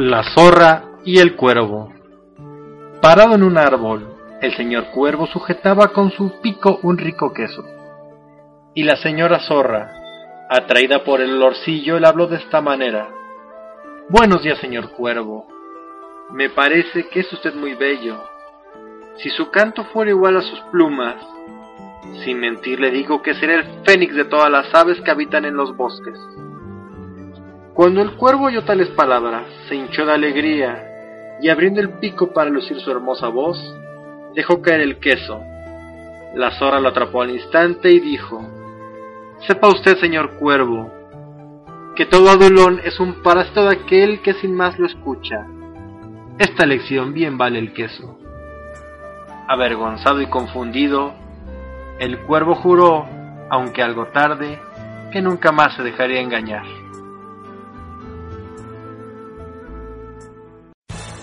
La zorra y el cuervo. Parado en un árbol, el señor cuervo sujetaba con su pico un rico queso. Y la señora zorra, atraída por el olorcillo, le habló de esta manera. Buenos días, señor cuervo. Me parece que es usted muy bello. Si su canto fuera igual a sus plumas, sin mentir le digo que será el fénix de todas las aves que habitan en los bosques. Cuando el cuervo oyó tales palabras, se hinchó de alegría y abriendo el pico para lucir su hermosa voz, dejó caer el queso. La zorra lo atrapó al instante y dijo, Sepa usted, señor cuervo, que todo adulón es un parásito de aquel que sin más lo escucha. Esta lección bien vale el queso. Avergonzado y confundido, el cuervo juró, aunque algo tarde, que nunca más se dejaría engañar.